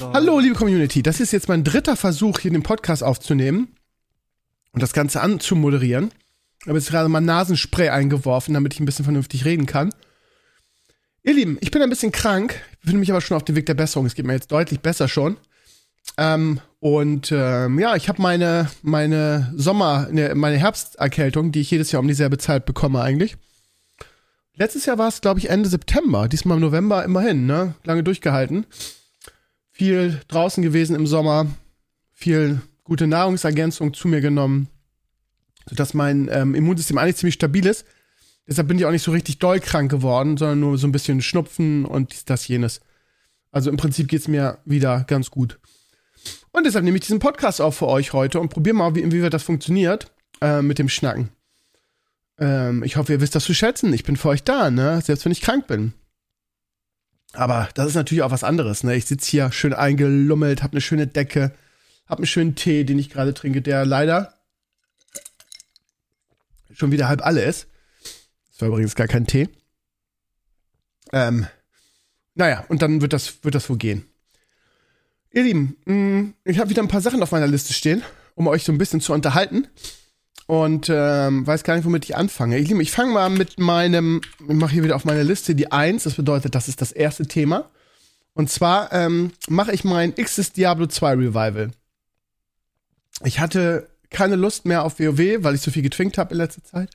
Hallo, liebe Community. Das ist jetzt mein dritter Versuch, hier den Podcast aufzunehmen und das Ganze anzumoderieren. Ich habe jetzt gerade mal Nasenspray eingeworfen, damit ich ein bisschen vernünftig reden kann. Ihr Lieben, ich bin ein bisschen krank, befinde mich aber schon auf dem Weg der Besserung. Es geht mir jetzt deutlich besser schon. Ähm, und ähm, ja, ich habe meine, meine Sommer, ne, meine Herbsterkältung, die ich jedes Jahr um dieselbe Zeit bekomme eigentlich. Letztes Jahr war es, glaube ich, Ende September, diesmal im November immerhin, ne? Lange durchgehalten viel draußen gewesen im Sommer, viel gute Nahrungsergänzung zu mir genommen, sodass mein ähm, Immunsystem eigentlich ziemlich stabil ist. Deshalb bin ich auch nicht so richtig doll krank geworden, sondern nur so ein bisschen Schnupfen und dies, das, jenes. Also im Prinzip geht es mir wieder ganz gut. Und deshalb nehme ich diesen Podcast auf für euch heute und probiere mal, wie, inwieweit das funktioniert äh, mit dem Schnacken. Ähm, ich hoffe, ihr wisst das zu schätzen. Ich bin für euch da, ne? Selbst wenn ich krank bin. Aber das ist natürlich auch was anderes. Ne? Ich sitze hier schön eingelummelt, habe eine schöne Decke, habe einen schönen Tee, den ich gerade trinke, der leider schon wieder halb alle ist. Das war übrigens gar kein Tee. Ähm, naja, und dann wird das, wird das wohl gehen. Ihr Lieben, mm, ich habe wieder ein paar Sachen auf meiner Liste stehen, um euch so ein bisschen zu unterhalten und ähm, weiß gar nicht, womit ich anfange. Ich, ich fange mal mit meinem, ich mache hier wieder auf meine Liste die Eins. Das bedeutet, das ist das erste Thema. Und zwar ähm, mache ich mein X's Diablo 2 Revival. Ich hatte keine Lust mehr auf WoW, weil ich so viel getwinkt habe in letzter Zeit.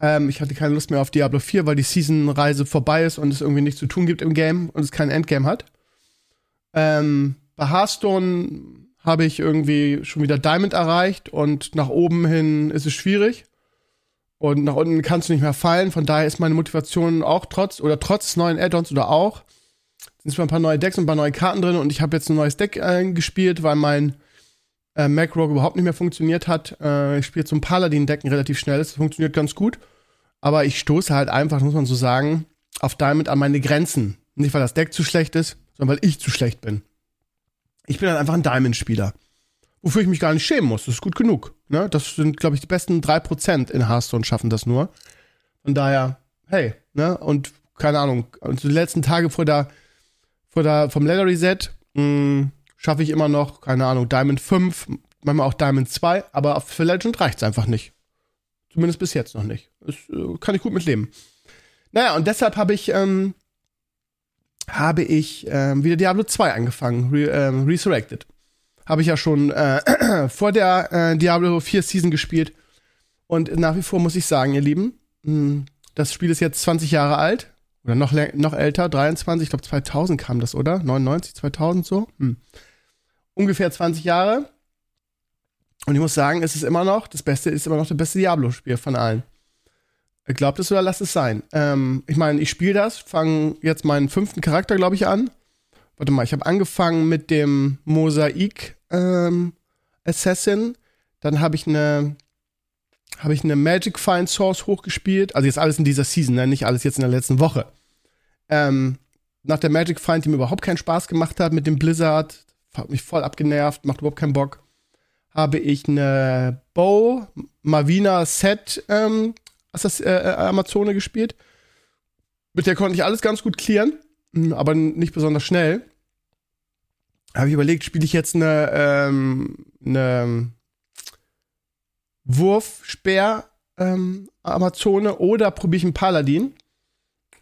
Ähm, ich hatte keine Lust mehr auf Diablo 4, weil die Season-Reise vorbei ist und es irgendwie nichts zu tun gibt im Game und es kein Endgame hat. Ähm, bei Hearthstone habe ich irgendwie schon wieder Diamond erreicht und nach oben hin ist es schwierig. Und nach unten kannst du nicht mehr fallen. Von daher ist meine Motivation auch trotz oder trotz neuen Add-ons oder auch. Sind zwar ein paar neue Decks und ein paar neue Karten drin und ich habe jetzt ein neues Deck äh, gespielt, weil mein äh, Macrogue überhaupt nicht mehr funktioniert hat. Äh, ich spiele ein Paladin-Decken relativ schnell. Das funktioniert ganz gut. Aber ich stoße halt einfach, muss man so sagen, auf Diamond an meine Grenzen. Nicht, weil das Deck zu schlecht ist, sondern weil ich zu schlecht bin. Ich bin halt einfach ein Diamond-Spieler. Wofür ich mich gar nicht schämen muss. Das ist gut genug. Ne? Das sind, glaube ich, die besten 3% in Hearthstone schaffen das nur. Von daher, hey, ne? Und keine Ahnung, und die letzten Tage vor der, vor der, vom Leather Reset hm, schaffe ich immer noch, keine Ahnung, Diamond 5, manchmal auch Diamond 2, aber für Legend reicht es einfach nicht. Zumindest bis jetzt noch nicht. Das äh, kann ich gut mitleben. Naja, und deshalb habe ich ähm, habe ich ähm, wieder Diablo 2 angefangen, Re ähm, Resurrected. Habe ich ja schon äh, vor der äh, Diablo 4 Season gespielt. Und nach wie vor muss ich sagen, ihr Lieben, mh, hm, das Spiel ist jetzt 20 Jahre alt. Oder noch, noch älter, 23, ich glaube 2000 kam das, oder? 99, 2000 so? Hm. Ungefähr 20 Jahre. Und ich muss sagen, es ist immer noch, das Beste ist immer noch das beste Diablo-Spiel von allen. Glaubt es oder lasst es sein. Ähm, ich meine, ich spiele das, fange jetzt meinen fünften Charakter, glaube ich, an. Warte mal, ich habe angefangen mit dem Mosaik ähm, Assassin. Dann habe ich eine habe ich eine Magic Find Source hochgespielt. Also jetzt alles in dieser Season, ne? nicht alles jetzt in der letzten Woche. Ähm, nach der Magic Find, die mir überhaupt keinen Spaß gemacht hat mit dem Blizzard, hat mich voll abgenervt, macht überhaupt keinen Bock, habe ich eine Bow Mavina Set ähm, das, äh, äh, Amazone gespielt. Mit der konnte ich alles ganz gut klären, hm, aber nicht besonders schnell. Habe ich überlegt, spiele ich jetzt eine, ähm, eine Wurfspeer ähm, Amazone oder probiere ich einen Paladin?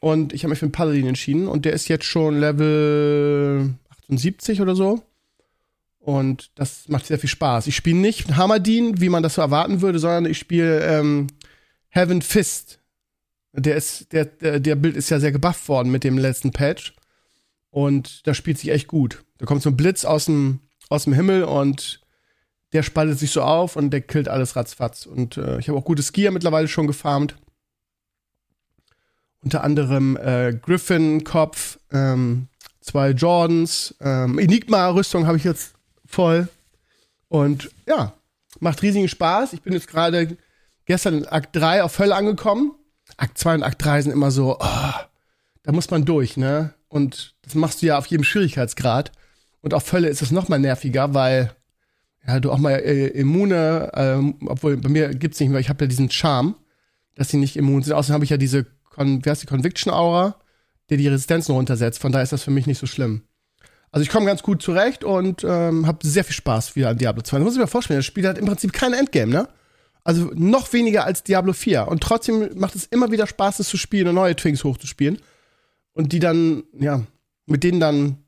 Und ich habe mich für einen Paladin entschieden und der ist jetzt schon Level 78 oder so. Und das macht sehr viel Spaß. Ich spiele nicht Hammerdin, wie man das so erwarten würde, sondern ich spiele ähm, Heaven Fist. Der ist, der, der, der Bild ist ja sehr gebufft worden mit dem letzten Patch. Und das spielt sich echt gut. Da kommt so ein Blitz aus dem, aus dem Himmel und der spaltet sich so auf und der killt alles ratzfatz. Und äh, ich habe auch gute Skier mittlerweile schon gefarmt. Unter anderem äh, Griffin Kopf, ähm, zwei Jordans, ähm, Enigma-Rüstung habe ich jetzt voll. Und ja, macht riesigen Spaß. Ich bin jetzt gerade gestern in Akt 3 auf Hölle angekommen. Akt 2 und Akt 3 sind immer so, oh, da muss man durch, ne? Und das machst du ja auf jedem Schwierigkeitsgrad. Und auf Hölle ist es noch mal nerviger, weil ja, du auch mal äh, immune, ähm, obwohl bei mir gibt's nicht mehr, ich habe ja diesen Charme, dass sie nicht immun sind. Außerdem habe ich ja diese, Con wie heißt die, Conviction-Aura, der die Resistenzen runtersetzt. Von daher ist das für mich nicht so schlimm. Also ich komme ganz gut zurecht und ähm, habe sehr viel Spaß wieder an Diablo 2. Das muss ich mir vorstellen, das Spiel hat im Prinzip kein Endgame, ne? Also noch weniger als Diablo 4. Und trotzdem macht es immer wieder Spaß, es zu spielen und neue Twinks hochzuspielen. Und die dann, ja, mit denen dann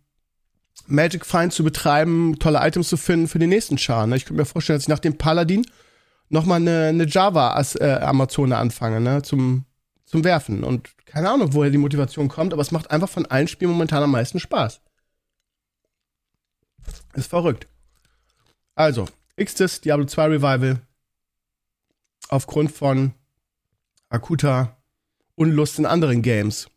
Magic Find zu betreiben, tolle Items zu finden für den nächsten Char. Ne? Ich könnte mir vorstellen, dass ich nach dem Paladin noch mal eine, eine Java-Amazone äh, anfange, ne? Zum, zum Werfen. Und keine Ahnung, woher die Motivation kommt, aber es macht einfach von allen Spielen momentan am meisten Spaß. Ist verrückt. Also, Xtis Diablo 2 Revival. Aufgrund von akuter Unlust in anderen Games.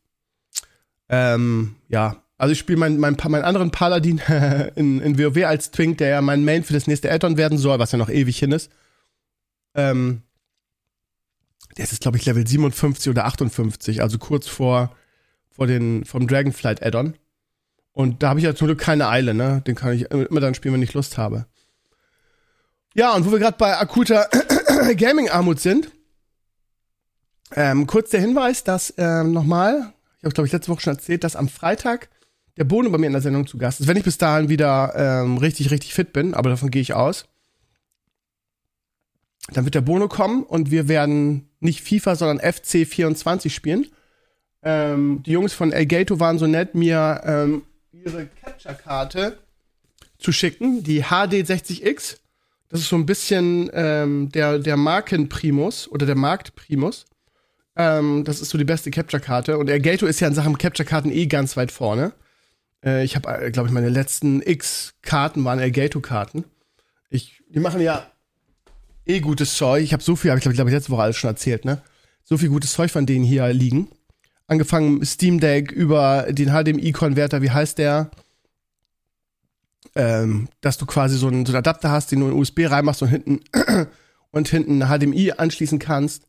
Ähm, ja, also ich spiele meinen mein, mein anderen Paladin in, in WoW als Twink, der ja mein Main für das nächste Addon werden soll, was ja noch ewig hin ist. Ähm, der ist glaube ich, Level 57 oder 58, also kurz vor, vor den, vom Dragonflight Addon. Und da habe ich ja zum Glück keine Eile, ne? Den kann ich immer dann spielen, wenn ich Lust habe. Ja, und wo wir gerade bei akuter Gaming-Armut sind, ähm, kurz der Hinweis, dass ähm, nochmal, ich habe glaube ich letzte Woche schon erzählt, dass am Freitag der Bono bei mir in der Sendung zu Gast ist. Wenn ich bis dahin wieder ähm, richtig, richtig fit bin, aber davon gehe ich aus, dann wird der Bono kommen und wir werden nicht FIFA, sondern FC 24 spielen. Ähm, die Jungs von Elgato waren so nett, mir ähm, ihre Capture-Karte zu schicken, die HD60X. Das ist so ein bisschen ähm, der, der Markenprimus oder der Marktprimus. Ähm, das ist so die beste Capture-Karte. Und Elgato ist ja in Sachen Capture-Karten eh ganz weit vorne. Äh, ich habe, äh, glaube ich, meine letzten X-Karten waren Elgato-Karten. Ich, die machen ja eh gutes Zeug. Ich habe so viel, habe ich glaube glaub ich letzte Woche alles schon erzählt, ne? So viel gutes Zeug von denen hier liegen angefangen Steam Deck über den HDMI-Konverter, wie heißt der? Ähm, dass du quasi so einen, so einen Adapter hast, den du in USB reinmachst und hinten und hinten HDMI anschließen kannst.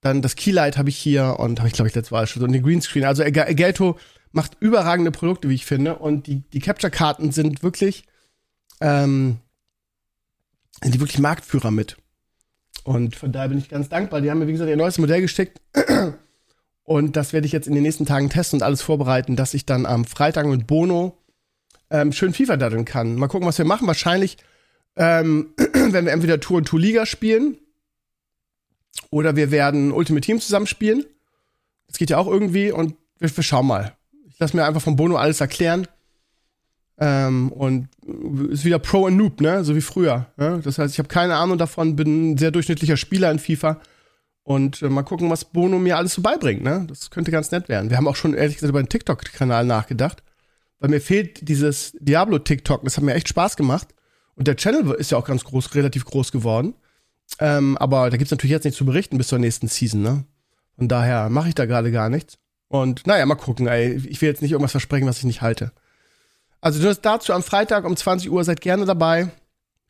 Dann das Keylight habe ich hier und habe ich glaube ich letztes Mal schon und den Greenscreen. Also Elgato macht überragende Produkte, wie ich finde und die die Capture-Karten sind wirklich ähm, sind die wirklich Marktführer mit. Und von daher bin ich ganz dankbar. Die haben mir, wie gesagt, ihr neues Modell gesteckt. Und das werde ich jetzt in den nächsten Tagen testen und alles vorbereiten, dass ich dann am Freitag mit Bono ähm, schön FIFA daddeln kann. Mal gucken, was wir machen. Wahrscheinlich ähm, werden wir entweder Tour und Tour Liga spielen oder wir werden Ultimate Team zusammenspielen. Das geht ja auch irgendwie und wir, wir schauen mal. Ich lasse mir einfach von Bono alles erklären. Ähm, und ist wieder Pro und Noob, ne? So wie früher. Ne? Das heißt, ich habe keine Ahnung davon, bin ein sehr durchschnittlicher Spieler in FIFA und äh, mal gucken, was Bono mir alles so beibringt, ne? Das könnte ganz nett werden. Wir haben auch schon ehrlich gesagt über den TikTok-Kanal nachgedacht. Weil mir fehlt dieses Diablo-TikTok. Das hat mir echt Spaß gemacht. Und der Channel ist ja auch ganz groß, relativ groß geworden. Ähm, aber da gibt's natürlich jetzt nichts zu berichten bis zur nächsten Season, ne? Von daher mache ich da gerade gar nichts. Und naja, mal gucken, ey. Ich will jetzt nicht irgendwas versprechen, was ich nicht halte. Also du dazu am Freitag um 20 Uhr seid gerne dabei.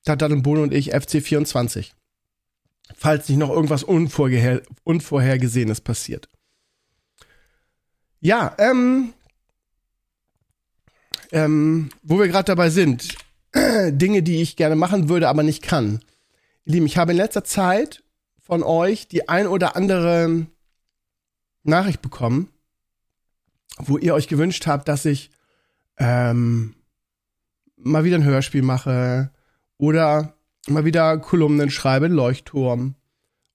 Dann Bono und ich FC24 falls nicht noch irgendwas Unvorher Unvorhergesehenes passiert. Ja, ähm, ähm, wo wir gerade dabei sind, Dinge, die ich gerne machen würde, aber nicht kann. Ihr Lieben, ich habe in letzter Zeit von euch die ein oder andere Nachricht bekommen, wo ihr euch gewünscht habt, dass ich ähm, mal wieder ein Hörspiel mache oder mal wieder Kolumnen schreibe, Leuchtturm.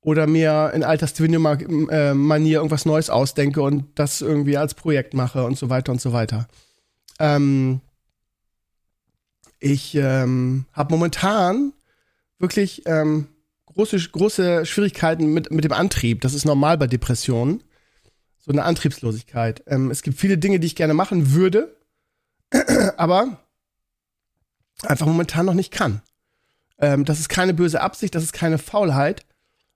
Oder mir in alter Stevenio-Manier irgendwas Neues ausdenke und das irgendwie als Projekt mache und so weiter und so weiter. Ähm, ich ähm, habe momentan wirklich ähm, große, große Schwierigkeiten mit, mit dem Antrieb. Das ist normal bei Depressionen. So eine Antriebslosigkeit. Ähm, es gibt viele Dinge, die ich gerne machen würde, aber einfach momentan noch nicht kann. Ähm, das ist keine böse Absicht, das ist keine Faulheit,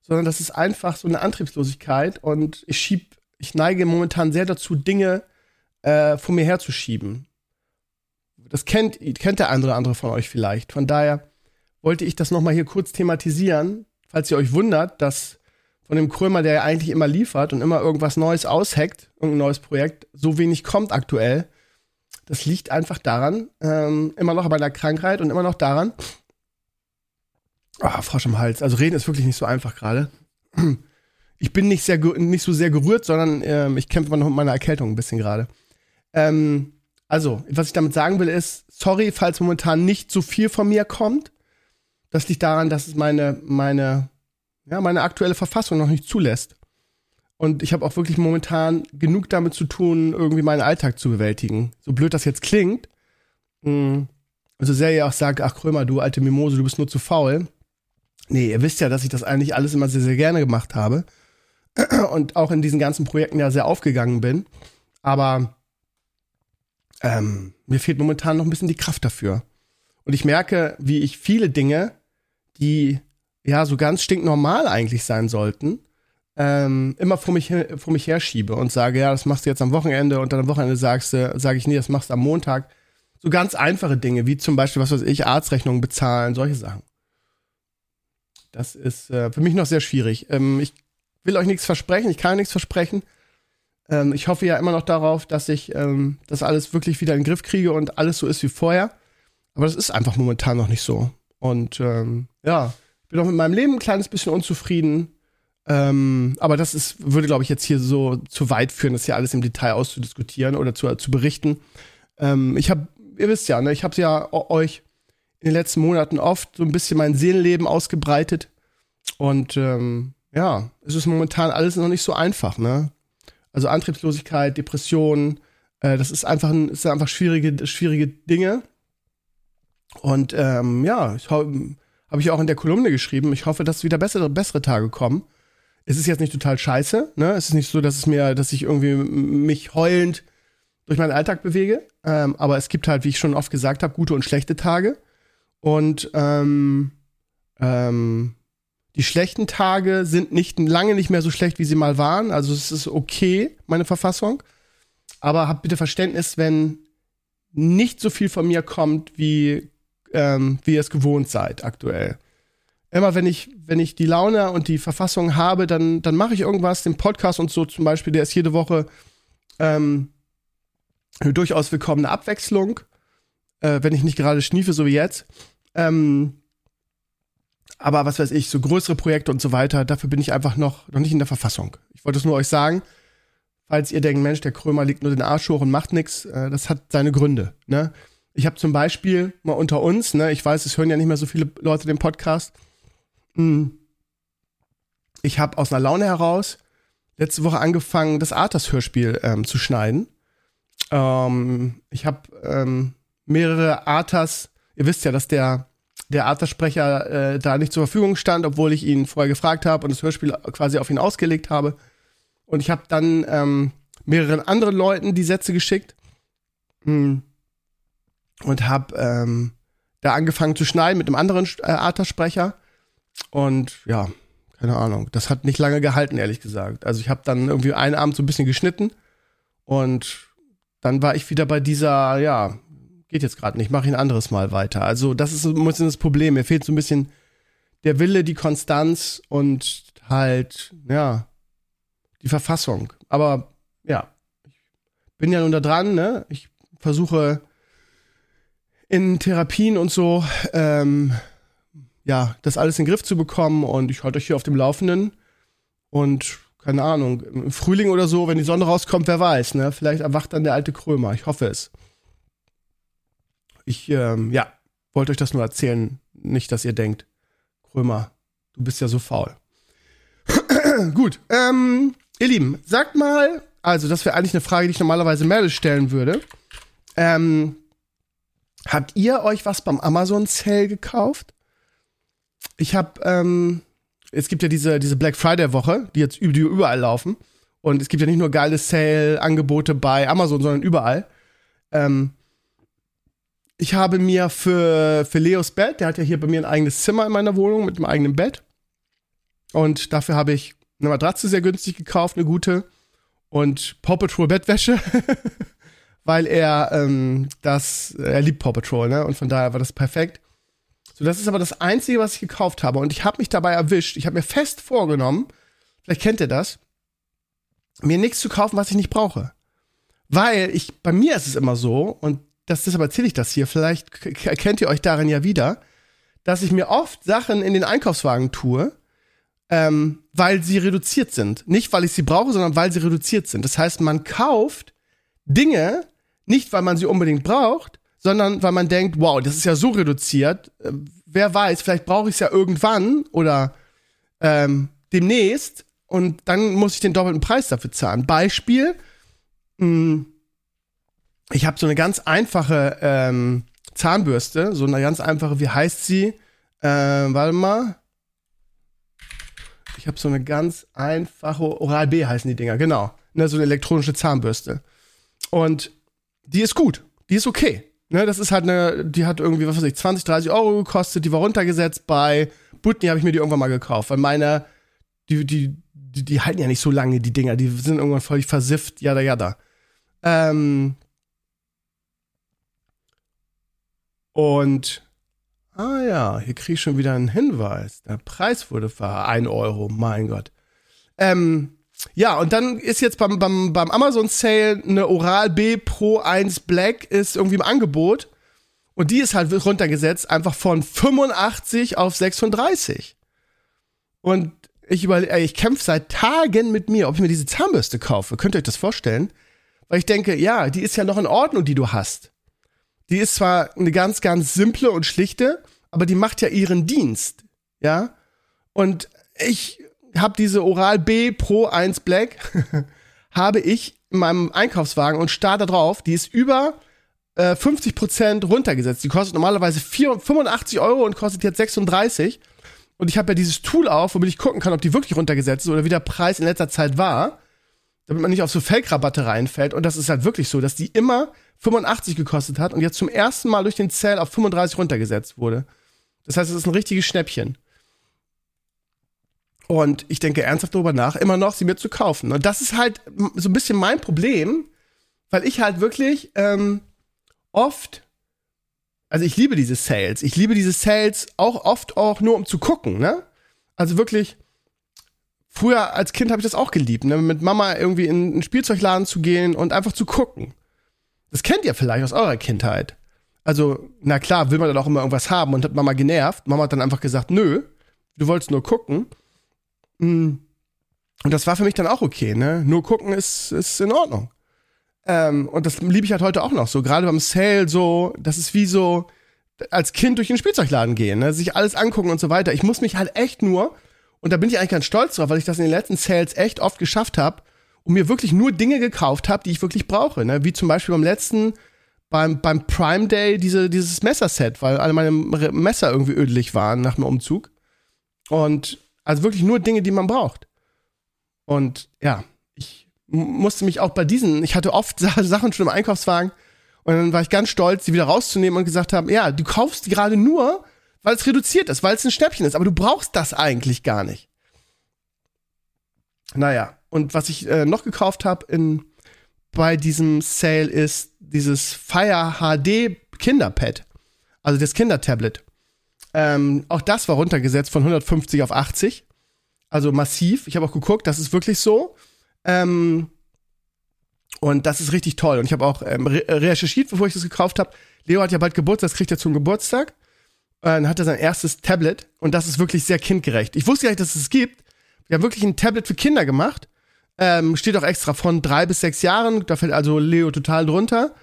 sondern das ist einfach so eine Antriebslosigkeit und ich schieb, ich neige momentan sehr dazu, Dinge äh, vor mir herzuschieben. Das kennt, kennt der andere andere von euch vielleicht. Von daher wollte ich das nochmal hier kurz thematisieren, falls ihr euch wundert, dass von dem Krömer, der ja eigentlich immer liefert und immer irgendwas Neues ausheckt, irgendein neues Projekt, so wenig kommt aktuell. Das liegt einfach daran, ähm, immer noch bei der Krankheit und immer noch daran, Ah, Frosch im Hals. Also reden ist wirklich nicht so einfach gerade. Ich bin nicht, sehr, nicht so sehr gerührt, sondern ähm, ich kämpfe noch mit meiner Erkältung ein bisschen gerade. Ähm, also, was ich damit sagen will, ist, sorry, falls momentan nicht so viel von mir kommt. Das liegt daran, dass es meine, meine, ja, meine aktuelle Verfassung noch nicht zulässt. Und ich habe auch wirklich momentan genug damit zu tun, irgendwie meinen Alltag zu bewältigen. So blöd das jetzt klingt. Mh, also sehr ja auch sagt, ach Krömer, du alte Mimose, du bist nur zu faul. Nee, ihr wisst ja, dass ich das eigentlich alles immer sehr, sehr gerne gemacht habe. Und auch in diesen ganzen Projekten ja sehr aufgegangen bin. Aber ähm, mir fehlt momentan noch ein bisschen die Kraft dafür. Und ich merke, wie ich viele Dinge, die ja so ganz stinknormal eigentlich sein sollten, ähm, immer vor mich, vor mich herschiebe und sage, ja, das machst du jetzt am Wochenende und dann am Wochenende sagst du, sage ich, nee, das machst du am Montag. So ganz einfache Dinge, wie zum Beispiel, was weiß ich, Arztrechnungen bezahlen, solche Sachen. Das ist äh, für mich noch sehr schwierig. Ähm, ich will euch nichts versprechen, ich kann nichts versprechen. Ähm, ich hoffe ja immer noch darauf, dass ich ähm, das alles wirklich wieder in den Griff kriege und alles so ist wie vorher. Aber das ist einfach momentan noch nicht so. Und ähm, ja, ich bin auch mit meinem Leben ein kleines bisschen unzufrieden. Ähm, aber das ist, würde, glaube ich, jetzt hier so zu weit führen, das hier alles im Detail auszudiskutieren oder zu, zu berichten. Ähm, ich habe, ihr wisst ja, ne, ich habe ja euch in den letzten Monaten oft so ein bisschen mein Seelenleben ausgebreitet. Und ähm, ja, es ist momentan alles noch nicht so einfach, ne? Also Antriebslosigkeit, Depressionen, äh, das ist einfach, ein, ist einfach schwierige, schwierige Dinge. Und ähm, ja, habe ich auch in der Kolumne geschrieben, ich hoffe, dass wieder bessere, bessere Tage kommen. Es ist jetzt nicht total scheiße, ne? Es ist nicht so, dass es mir, dass ich irgendwie mich heulend durch meinen Alltag bewege. Ähm, aber es gibt halt, wie ich schon oft gesagt habe, gute und schlechte Tage. Und ähm, ähm, die schlechten Tage sind nicht lange nicht mehr so schlecht, wie sie mal waren. Also es ist okay, meine Verfassung. Aber habt bitte Verständnis, wenn nicht so viel von mir kommt, wie, ähm, wie ihr es gewohnt seid aktuell. Immer wenn ich, wenn ich die Laune und die Verfassung habe, dann, dann mache ich irgendwas. Den Podcast und so zum Beispiel, der ist jede Woche ähm, eine durchaus willkommene Abwechslung äh, wenn ich nicht gerade schniefe, so wie jetzt. Ähm, aber was weiß ich, so größere Projekte und so weiter, dafür bin ich einfach noch, noch nicht in der Verfassung. Ich wollte es nur euch sagen, falls ihr denkt, Mensch, der Krömer liegt nur den Arsch hoch und macht nichts, äh, das hat seine Gründe. Ne? Ich habe zum Beispiel mal unter uns, ne, ich weiß, es hören ja nicht mehr so viele Leute den Podcast. Hm, ich habe aus einer Laune heraus letzte Woche angefangen, das Arthas-Hörspiel ähm, zu schneiden. Ähm, ich habe ähm, mehrere Arthas. Ihr wisst ja, dass der der Arthas-Sprecher äh, da nicht zur Verfügung stand, obwohl ich ihn vorher gefragt habe und das Hörspiel quasi auf ihn ausgelegt habe. Und ich habe dann ähm, mehreren anderen Leuten die Sätze geschickt hm. und habe ähm, da angefangen zu schneiden mit einem anderen äh, Arthas-Sprecher. Und ja, keine Ahnung, das hat nicht lange gehalten, ehrlich gesagt. Also ich habe dann irgendwie einen Abend so ein bisschen geschnitten und dann war ich wieder bei dieser, ja, geht jetzt gerade nicht, mache ich ein anderes Mal weiter. Also das ist ein bisschen das Problem. Mir fehlt so ein bisschen der Wille, die Konstanz und halt, ja, die Verfassung. Aber ja, ich bin ja nun da dran, ne? Ich versuche in Therapien und so, ähm, ja, das alles in den Griff zu bekommen und ich halte euch hier auf dem Laufenden und keine Ahnung, im Frühling oder so, wenn die Sonne rauskommt, wer weiß, ne? Vielleicht erwacht dann der alte Krömer. Ich hoffe es. Ich, ähm, ja, wollte euch das nur erzählen. Nicht, dass ihr denkt, Krömer, du bist ja so faul. Gut, ähm, ihr Lieben, sagt mal, also das wäre eigentlich eine Frage, die ich normalerweise Merle stellen würde. Ähm, habt ihr euch was beim Amazon Sale gekauft? Ich habe, ähm, es gibt ja diese, diese Black Friday Woche, die jetzt die überall laufen. Und es gibt ja nicht nur geile Sale-Angebote bei Amazon, sondern überall. Ähm, ich habe mir für, für Leos Bett, der hat ja hier bei mir ein eigenes Zimmer in meiner Wohnung mit einem eigenen Bett. Und dafür habe ich eine Matratze sehr günstig gekauft, eine gute. Und Paw Patrol Bettwäsche. weil er ähm, das, er liebt Paw Patrol, ne? Und von daher war das perfekt. So, das ist aber das Einzige, was ich gekauft habe. Und ich habe mich dabei erwischt. Ich habe mir fest vorgenommen, vielleicht kennt ihr das, mir nichts zu kaufen, was ich nicht brauche. Weil ich, bei mir ist es immer so, und das, deshalb erzähle ich das hier, vielleicht erkennt ihr euch darin ja wieder, dass ich mir oft Sachen in den Einkaufswagen tue, ähm, weil sie reduziert sind. Nicht, weil ich sie brauche, sondern weil sie reduziert sind. Das heißt, man kauft Dinge nicht, weil man sie unbedingt braucht, sondern weil man denkt, wow, das ist ja so reduziert. Äh, wer weiß, vielleicht brauche ich es ja irgendwann oder ähm, demnächst und dann muss ich den doppelten Preis dafür zahlen. Beispiel, mh, hm, ich habe so eine ganz einfache ähm, Zahnbürste, so eine ganz einfache, wie heißt sie? Äh, warte mal. Ich habe so eine ganz einfache, Oral-B heißen die Dinger, genau. Ne, so eine elektronische Zahnbürste. Und die ist gut, die ist okay. Ne, das ist halt eine, die hat irgendwie, was weiß ich, 20, 30 Euro gekostet, die war runtergesetzt. Bei Butni habe ich mir die irgendwann mal gekauft, weil meine, die, die, die, die, halten ja nicht so lange, die Dinger, die sind irgendwann völlig versifft, jada, jada. Ähm, und, ah ja, hier kriege ich schon wieder einen Hinweis. Der Preis wurde ver 1 Euro, mein Gott. Ähm, ja, und dann ist jetzt beim, beim, beim Amazon Sale eine Oral B Pro 1 Black ist irgendwie im Angebot. Und die ist halt runtergesetzt, einfach von 85 auf 36. Und ich ich kämpfe seit Tagen mit mir, ob ich mir diese Zahnbürste kaufe. Könnt ihr euch das vorstellen? Weil ich denke, ja, die ist ja noch in Ordnung, die du hast. Die ist zwar eine ganz, ganz simple und schlichte, aber die macht ja ihren Dienst. Ja? Und ich habe diese Oral B Pro 1 Black, habe ich in meinem Einkaufswagen und starte drauf. Die ist über äh, 50% runtergesetzt. Die kostet normalerweise 4, 85 Euro und kostet jetzt 36. Und ich habe ja dieses Tool auf, womit ich gucken kann, ob die wirklich runtergesetzt ist oder wie der Preis in letzter Zeit war, damit man nicht auf so Fake-Rabatte reinfällt. Und das ist halt wirklich so, dass die immer 85 gekostet hat und jetzt zum ersten Mal durch den Sale auf 35 runtergesetzt wurde. Das heißt, es ist ein richtiges Schnäppchen. Und ich denke ernsthaft darüber nach, immer noch sie mir zu kaufen. Und das ist halt so ein bisschen mein Problem, weil ich halt wirklich ähm, oft, also ich liebe diese Sales. Ich liebe diese Sales auch oft auch nur um zu gucken, ne? Also wirklich, früher als Kind habe ich das auch geliebt, ne? mit Mama irgendwie in einen Spielzeugladen zu gehen und einfach zu gucken. Das kennt ihr vielleicht aus eurer Kindheit. Also, na klar, will man dann auch immer irgendwas haben und hat Mama genervt. Mama hat dann einfach gesagt, nö, du wolltest nur gucken. Mm. Und das war für mich dann auch okay, ne? Nur gucken ist, ist in Ordnung. Ähm, und das liebe ich halt heute auch noch so. Gerade beim Sale so, das ist wie so als Kind durch den Spielzeugladen gehen, ne? sich alles angucken und so weiter. Ich muss mich halt echt nur, und da bin ich eigentlich ganz stolz drauf, weil ich das in den letzten Sales echt oft geschafft habe und mir wirklich nur Dinge gekauft habe, die ich wirklich brauche. Ne? Wie zum Beispiel beim letzten, beim, beim Prime Day, diese, dieses Messerset, weil alle meine Messer irgendwie ödelig waren nach dem Umzug. Und also wirklich nur Dinge, die man braucht. Und ja, ich musste mich auch bei diesen, ich hatte oft Sachen schon im Einkaufswagen und dann war ich ganz stolz, die wieder rauszunehmen und gesagt haben, ja, du kaufst gerade nur, weil es reduziert ist, weil es ein Schnäppchen ist, aber du brauchst das eigentlich gar nicht. Naja, und was ich äh, noch gekauft habe bei diesem Sale ist dieses Fire HD Kinderpad, also das Kindertablet. Ähm, auch das war runtergesetzt von 150 auf 80. Also massiv. Ich habe auch geguckt, das ist wirklich so. Ähm, und das ist richtig toll. Und ich habe auch ähm, re recherchiert, bevor ich das gekauft habe. Leo hat ja bald Geburtstag, das kriegt er zum Geburtstag. Dann hat er sein erstes Tablet und das ist wirklich sehr kindgerecht. Ich wusste gar nicht, dass es gibt. Wir haben wirklich ein Tablet für Kinder gemacht. Ähm, steht auch extra von drei bis sechs Jahren. Da fällt also Leo total drunter.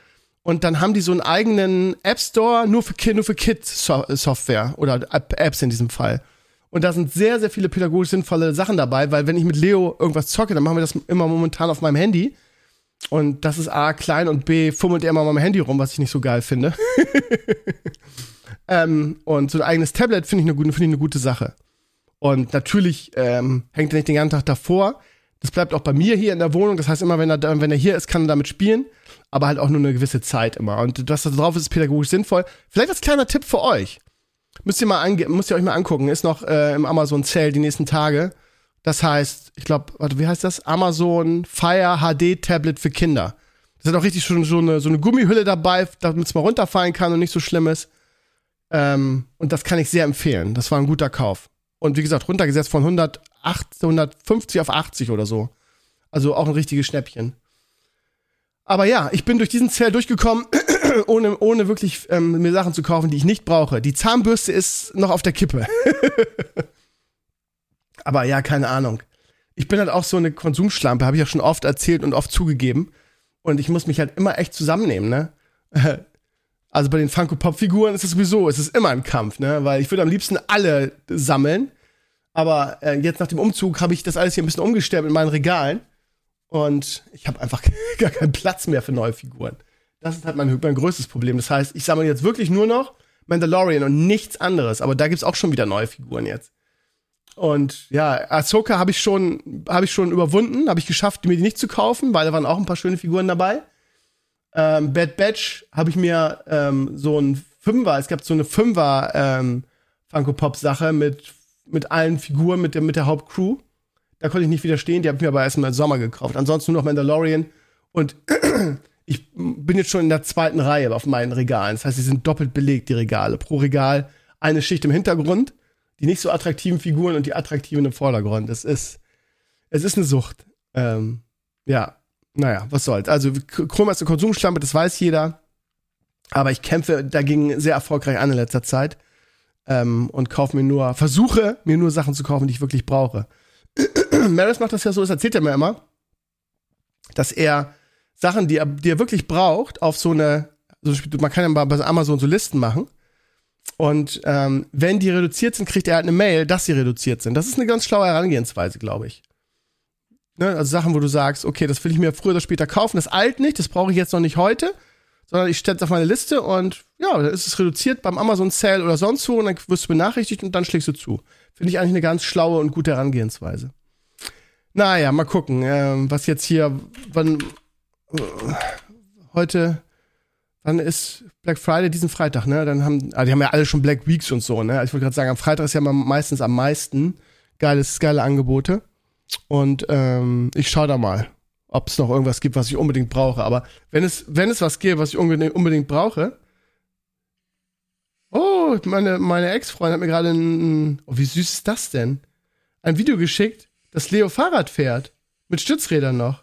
Und dann haben die so einen eigenen App Store nur für, nur für Kids-Software oder Apps in diesem Fall. Und da sind sehr, sehr viele pädagogisch sinnvolle Sachen dabei, weil wenn ich mit Leo irgendwas zocke, dann machen wir das immer momentan auf meinem Handy. Und das ist A, klein und B, fummelt er immer auf meinem Handy rum, was ich nicht so geil finde. ähm, und so ein eigenes Tablet finde ich, eine, find ich eine gute Sache. Und natürlich ähm, hängt er nicht den ganzen Tag davor. Das bleibt auch bei mir hier in der Wohnung. Das heißt, immer wenn er, wenn er hier ist, kann er damit spielen aber halt auch nur eine gewisse Zeit immer. Und das da drauf ist, ist pädagogisch sinnvoll. Vielleicht als kleiner Tipp für euch. Müsst ihr mal müsst ihr euch mal angucken. Ist noch äh, im Amazon Sale die nächsten Tage. Das heißt, ich glaube, wie heißt das? Amazon Fire HD Tablet für Kinder. Das hat auch richtig schon so eine, so eine Gummihülle dabei, damit es mal runterfallen kann und nicht so schlimm ist. Ähm, und das kann ich sehr empfehlen. Das war ein guter Kauf. Und wie gesagt, runtergesetzt von 108, 150 auf 80 oder so. Also auch ein richtiges Schnäppchen. Aber ja, ich bin durch diesen Zell durchgekommen, ohne, ohne wirklich ähm, mir Sachen zu kaufen, die ich nicht brauche. Die Zahnbürste ist noch auf der Kippe. Aber ja, keine Ahnung. Ich bin halt auch so eine Konsumschlampe, habe ich ja schon oft erzählt und oft zugegeben. Und ich muss mich halt immer echt zusammennehmen, ne? Also bei den Funko Pop Figuren ist es sowieso, es ist immer ein Kampf, ne? Weil ich würde am liebsten alle sammeln. Aber äh, jetzt nach dem Umzug habe ich das alles hier ein bisschen umgestellt mit meinen Regalen. Und ich habe einfach gar keinen Platz mehr für neue Figuren. Das ist halt mein, mein größtes Problem. Das heißt, ich sammle jetzt wirklich nur noch Mandalorian und nichts anderes. Aber da gibt's auch schon wieder neue Figuren jetzt. Und ja, Ahsoka habe ich schon, habe ich schon überwunden, habe ich geschafft, mir die nicht zu kaufen, weil da waren auch ein paar schöne Figuren dabei. Ähm, Bad Batch habe ich mir ähm, so ein Fünfer, es gab so eine Fünfer ähm, Funko Pop Sache mit mit allen Figuren, mit der mit der Hauptcrew. Da konnte ich nicht widerstehen, die habe ich mir aber erst im Sommer gekauft. Ansonsten nur noch Mandalorian und ich bin jetzt schon in der zweiten Reihe auf meinen Regalen. Das heißt, sie sind doppelt belegt, die Regale. Pro Regal eine Schicht im Hintergrund die nicht so attraktiven Figuren und die attraktiven im Vordergrund. Es ist, es ist eine Sucht. Ähm, ja, naja, was soll's. Also, Chroma ist eine Konsumschlampe, das weiß jeder. Aber ich kämpfe dagegen sehr erfolgreich an in letzter Zeit. Ähm, und kaufe mir nur, versuche mir nur Sachen zu kaufen, die ich wirklich brauche. Maris macht das ja so, das erzählt er mir immer, dass er Sachen, die er, die er wirklich braucht, auf so eine, also man kann ja bei Amazon so Listen machen und ähm, wenn die reduziert sind, kriegt er halt eine Mail, dass sie reduziert sind. Das ist eine ganz schlaue Herangehensweise, glaube ich. Ne? Also Sachen, wo du sagst, okay, das will ich mir früher oder später kaufen, das alt nicht, das brauche ich jetzt noch nicht heute, sondern ich stelle es auf meine Liste und ja, dann ist es reduziert beim Amazon Sale oder sonst wo und dann wirst du benachrichtigt und dann schlägst du zu. Finde ich eigentlich eine ganz schlaue und gute Herangehensweise. Naja, mal gucken, ähm, was jetzt hier, wann, äh, heute, dann ist Black Friday diesen Freitag, ne? Dann haben, ah, die haben ja alle schon Black Weeks und so, ne? Ich wollte gerade sagen, am Freitag ist ja meistens am meisten geiles, geile Angebote. Und ähm, ich schaue da mal, ob es noch irgendwas gibt, was ich unbedingt brauche. Aber wenn es, wenn es was gibt, was ich unbedingt, unbedingt brauche. Oh, meine, meine Ex-Freundin hat mir gerade ein. Oh, wie süß ist das denn? Ein Video geschickt, das Leo Fahrrad fährt. Mit Stützrädern noch.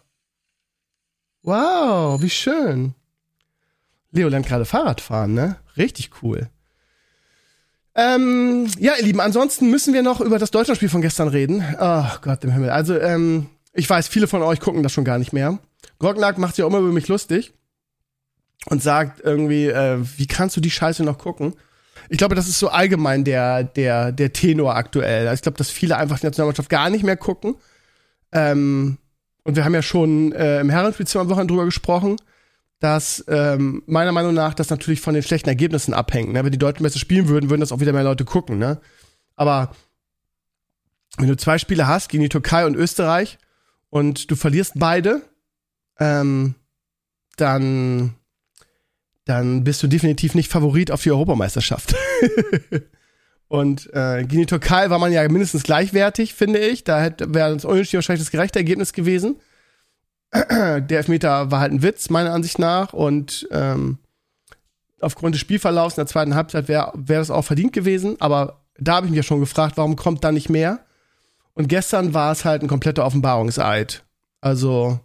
Wow, wie schön. Leo lernt gerade Fahrrad fahren, ne? Richtig cool. Ähm, ja, ihr Lieben, ansonsten müssen wir noch über das Deutschlandspiel von gestern reden. Oh Gott im Himmel. Also, ähm, ich weiß, viele von euch gucken das schon gar nicht mehr. Grognack macht sich auch immer über mich lustig und sagt irgendwie, äh, wie kannst du die Scheiße noch gucken? Ich glaube, das ist so allgemein der, der, der Tenor aktuell. Ich glaube, dass viele einfach die Nationalmannschaft gar nicht mehr gucken. Ähm, und wir haben ja schon äh, im Herrenspiel zwei Wochen drüber gesprochen dass ähm, meiner Meinung nach das natürlich von den schlechten Ergebnissen abhängt. Ne? Wenn die Deutschen besser spielen würden, würden das auch wieder mehr Leute gucken. Ne? Aber wenn du zwei Spiele hast gegen die Türkei und Österreich und du verlierst beide, ähm, dann, dann bist du definitiv nicht Favorit auf die Europameisterschaft. und äh, gegen die Türkei war man ja mindestens gleichwertig, finde ich. Da wäre das Unentschieden wahrscheinlich das gerechte Ergebnis gewesen. der Elfmeter war halt ein Witz, meiner Ansicht nach. Und ähm, aufgrund des Spielverlaufs in der zweiten Halbzeit wäre wär das auch verdient gewesen. Aber da habe ich mich ja schon gefragt, warum kommt da nicht mehr? Und gestern war es halt ein kompletter Offenbarungseid. Also,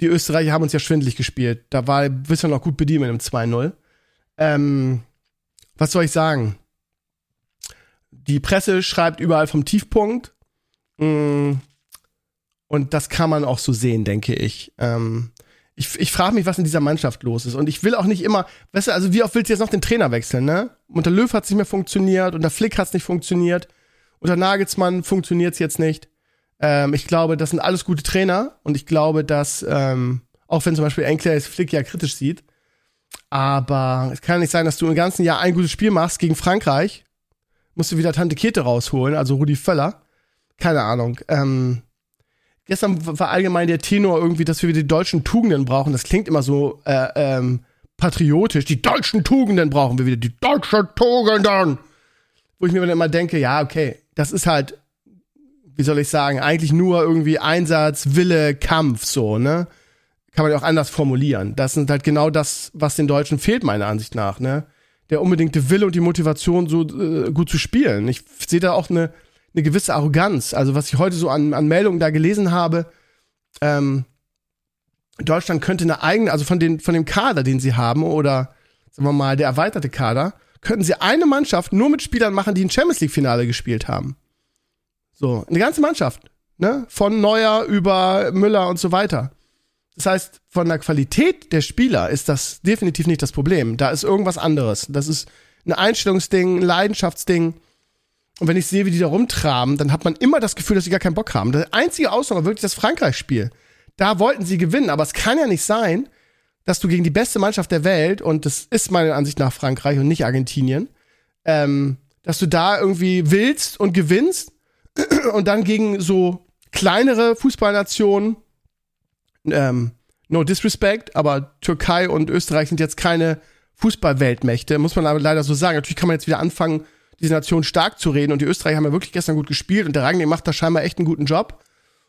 die Österreicher haben uns ja schwindlig gespielt. Da war bisher noch gut bedient mit einem 2-0. Ähm, was soll ich sagen? Die Presse schreibt überall vom Tiefpunkt. Mm, und das kann man auch so sehen, denke ich. Ähm, ich ich frage mich, was in dieser Mannschaft los ist. Und ich will auch nicht immer, weißt du, also wie oft willst du jetzt noch den Trainer wechseln, ne? Unter Löw hat es nicht mehr funktioniert, unter Flick hat es nicht funktioniert, unter Nagelsmann funktioniert es jetzt nicht. Ähm, ich glaube, das sind alles gute Trainer und ich glaube, dass, ähm, auch wenn zum Beispiel Enkler Flick ja kritisch sieht, aber es kann nicht sein, dass du im ganzen Jahr ein gutes Spiel machst gegen Frankreich, musst du wieder Tante Kete rausholen, also Rudi Völler. Keine Ahnung. Ähm, gestern war allgemein der Tenor irgendwie, dass wir wieder die deutschen Tugenden brauchen. Das klingt immer so äh, ähm, patriotisch. Die deutschen Tugenden brauchen wir wieder. Die deutschen Tugenden. Wo ich mir dann immer denke, ja, okay, das ist halt, wie soll ich sagen, eigentlich nur irgendwie Einsatz, Wille, Kampf, so, ne? kann man ja auch anders formulieren. Das ist halt genau das, was den Deutschen fehlt, meiner Ansicht nach, ne? Der unbedingte Wille und die Motivation, so äh, gut zu spielen. Ich sehe da auch eine, eine gewisse Arroganz. Also, was ich heute so an, an Meldungen da gelesen habe, ähm, Deutschland könnte eine eigene, also von, den, von dem Kader, den sie haben, oder sagen wir mal, der erweiterte Kader, könnten sie eine Mannschaft nur mit Spielern machen, die ein Champions League-Finale gespielt haben. So, eine ganze Mannschaft, ne? Von Neuer über Müller und so weiter. Das heißt, von der Qualität der Spieler ist das definitiv nicht das Problem. Da ist irgendwas anderes. Das ist ein Einstellungsding, ein Leidenschaftsding. Und wenn ich sehe, wie die da rumtraben, dann hat man immer das Gefühl, dass sie gar keinen Bock haben. Der einzige Ausnahme war wirklich das Frankreich-Spiel. Da wollten sie gewinnen, aber es kann ja nicht sein, dass du gegen die beste Mannschaft der Welt, und das ist meiner Ansicht nach Frankreich und nicht Argentinien, ähm, dass du da irgendwie willst und gewinnst und dann gegen so kleinere Fußballnationen ähm, no disrespect, aber Türkei und Österreich sind jetzt keine Fußballweltmächte, muss man aber leider so sagen. Natürlich kann man jetzt wieder anfangen, diese Nation stark zu reden und die Österreicher haben ja wirklich gestern gut gespielt und der Rangnick macht da scheinbar echt einen guten Job.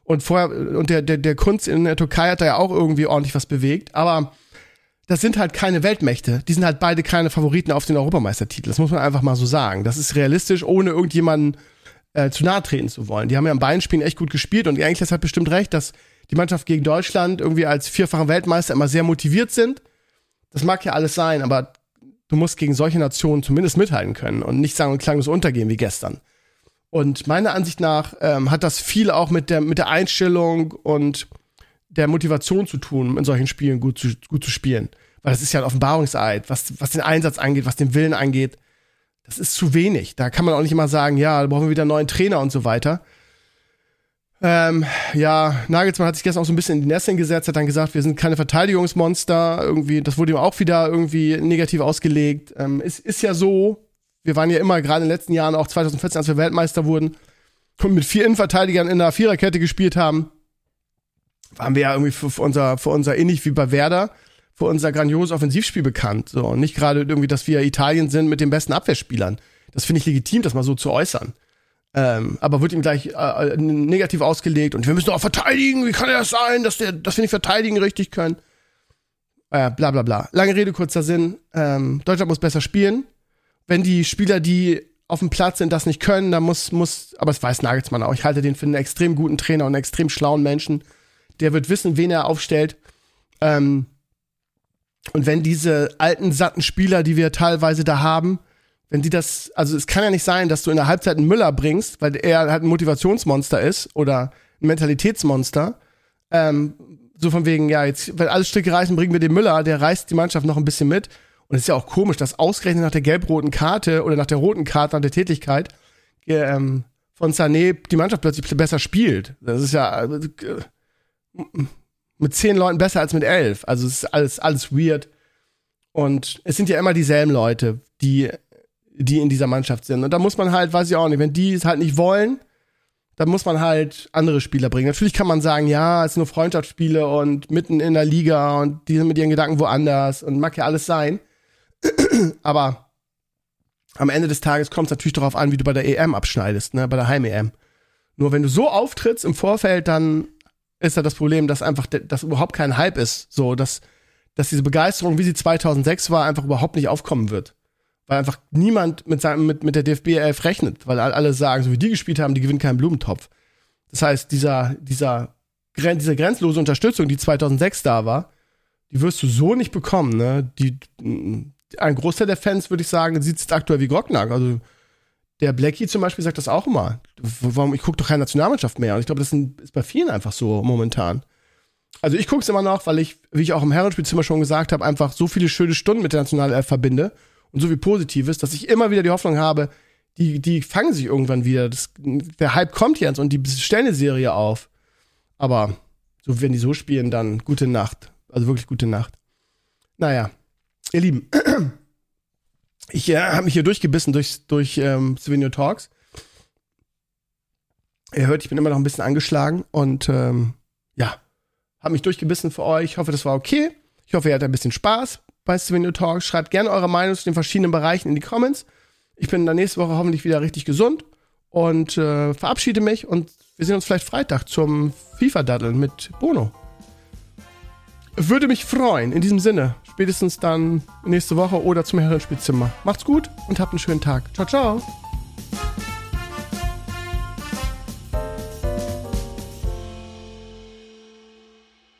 Und vorher, und der, der, der Kunst in der Türkei hat da ja auch irgendwie ordentlich was bewegt, aber das sind halt keine Weltmächte. Die sind halt beide keine Favoriten auf den Europameistertitel. Das muss man einfach mal so sagen. Das ist realistisch, ohne irgendjemanden äh, zu nahe treten zu wollen. Die haben ja am Beinspielen echt gut gespielt und eigentlich hat bestimmt recht, dass die Mannschaft gegen Deutschland irgendwie als vierfacher Weltmeister immer sehr motiviert sind. Das mag ja alles sein, aber du musst gegen solche Nationen zumindest mithalten können und nicht sagen und klanglos untergehen wie gestern. Und meiner Ansicht nach ähm, hat das viel auch mit der, mit der Einstellung und der Motivation zu tun, in solchen Spielen gut zu, gut zu spielen. Weil das ist ja ein Offenbarungseid, was, was den Einsatz angeht, was den Willen angeht. Das ist zu wenig. Da kann man auch nicht immer sagen, ja, da brauchen wir wieder einen neuen Trainer und so weiter. Ähm, ja, Nagelsmann hat sich gestern auch so ein bisschen in die Nesseln gesetzt, hat dann gesagt, wir sind keine Verteidigungsmonster. Irgendwie, das wurde ihm auch wieder irgendwie negativ ausgelegt. Ähm, es ist ja so, wir waren ja immer gerade in den letzten Jahren, auch 2014, als wir Weltmeister wurden, und mit vier Innenverteidigern in einer Viererkette gespielt haben, waren wir ja irgendwie für, für unser, für unser ähnlich wie bei Werder, für unser grandioses Offensivspiel bekannt. So, und nicht gerade irgendwie, dass wir Italien sind mit den besten Abwehrspielern. Das finde ich legitim, das mal so zu äußern. Ähm, aber wird ihm gleich äh, äh, negativ ausgelegt und wir müssen auch verteidigen. Wie kann das sein, dass, der, dass wir nicht verteidigen richtig können? Äh, bla bla bla. Lange Rede, kurzer Sinn. Ähm, Deutschland muss besser spielen. Wenn die Spieler, die auf dem Platz sind, das nicht können, dann muss, muss, aber das weiß Nagelsmann auch. Ich halte den für einen extrem guten Trainer und einen extrem schlauen Menschen. Der wird wissen, wen er aufstellt. Ähm, und wenn diese alten, satten Spieler, die wir teilweise da haben, wenn die das, also es kann ja nicht sein, dass du in der Halbzeit einen Müller bringst, weil er halt ein Motivationsmonster ist oder ein Mentalitätsmonster. Ähm, so von wegen, ja, jetzt, wenn alle Stücke reißen, bringen wir den Müller, der reißt die Mannschaft noch ein bisschen mit. Und es ist ja auch komisch, dass ausgerechnet nach der gelb-roten Karte oder nach der roten Karte, nach der Tätigkeit, ähm, von Sané die Mannschaft plötzlich besser spielt. Das ist ja äh, mit zehn Leuten besser als mit elf. Also es ist alles, alles weird. Und es sind ja immer dieselben Leute, die die in dieser Mannschaft sind. Und da muss man halt, weiß ich auch nicht, wenn die es halt nicht wollen, dann muss man halt andere Spieler bringen. Natürlich kann man sagen, ja, es sind nur Freundschaftsspiele und mitten in der Liga und die sind mit ihren Gedanken woanders und mag ja alles sein. Aber am Ende des Tages kommt es natürlich darauf an, wie du bei der EM abschneidest, ne, bei der Heim-EM. Nur wenn du so auftrittst im Vorfeld, dann ist da das Problem, dass einfach, dass überhaupt kein Hype ist. So, dass, dass diese Begeisterung, wie sie 2006 war, einfach überhaupt nicht aufkommen wird weil einfach niemand mit, seinem, mit, mit der DFB 11 rechnet, weil alle sagen, so wie die gespielt haben, die gewinnen keinen Blumentopf. Das heißt, dieser, dieser, diese grenzlose Unterstützung, die 2006 da war, die wirst du so nicht bekommen. Ne? Die, ein Großteil der Fans, würde ich sagen, sieht es aktuell wie Grocknack. Also der Blackie zum Beispiel sagt das auch immer. Warum, ich gucke doch keine Nationalmannschaft mehr. Und ich glaube, das ist bei vielen einfach so momentan. Also ich gucke es immer noch, weil ich, wie ich auch im Herrenspielzimmer schon gesagt habe, einfach so viele schöne Stunden mit der Nationalelf verbinde und so viel Positives, dass ich immer wieder die Hoffnung habe, die, die fangen sich irgendwann wieder. Das, der Hype kommt jetzt und die stellen eine Serie auf. Aber so, wenn die so spielen, dann gute Nacht. Also wirklich gute Nacht. Naja, ihr Lieben, ich äh, habe mich hier durchgebissen durch, durch ähm, Souvenir Talks. Ihr hört, ich bin immer noch ein bisschen angeschlagen und ähm, ja, habe mich durchgebissen für euch. Ich hoffe, das war okay. Ich hoffe, ihr hattet ein bisschen Spaß bei Souvenir Talks. Schreibt gerne eure Meinung zu den verschiedenen Bereichen in die Comments. Ich bin dann nächste Woche hoffentlich wieder richtig gesund und äh, verabschiede mich und wir sehen uns vielleicht Freitag zum FIFA-Daddeln mit Bono. würde mich freuen. In diesem Sinne, spätestens dann nächste Woche oder zum Herrenspielzimmer. Macht's gut und habt einen schönen Tag. Ciao, ciao.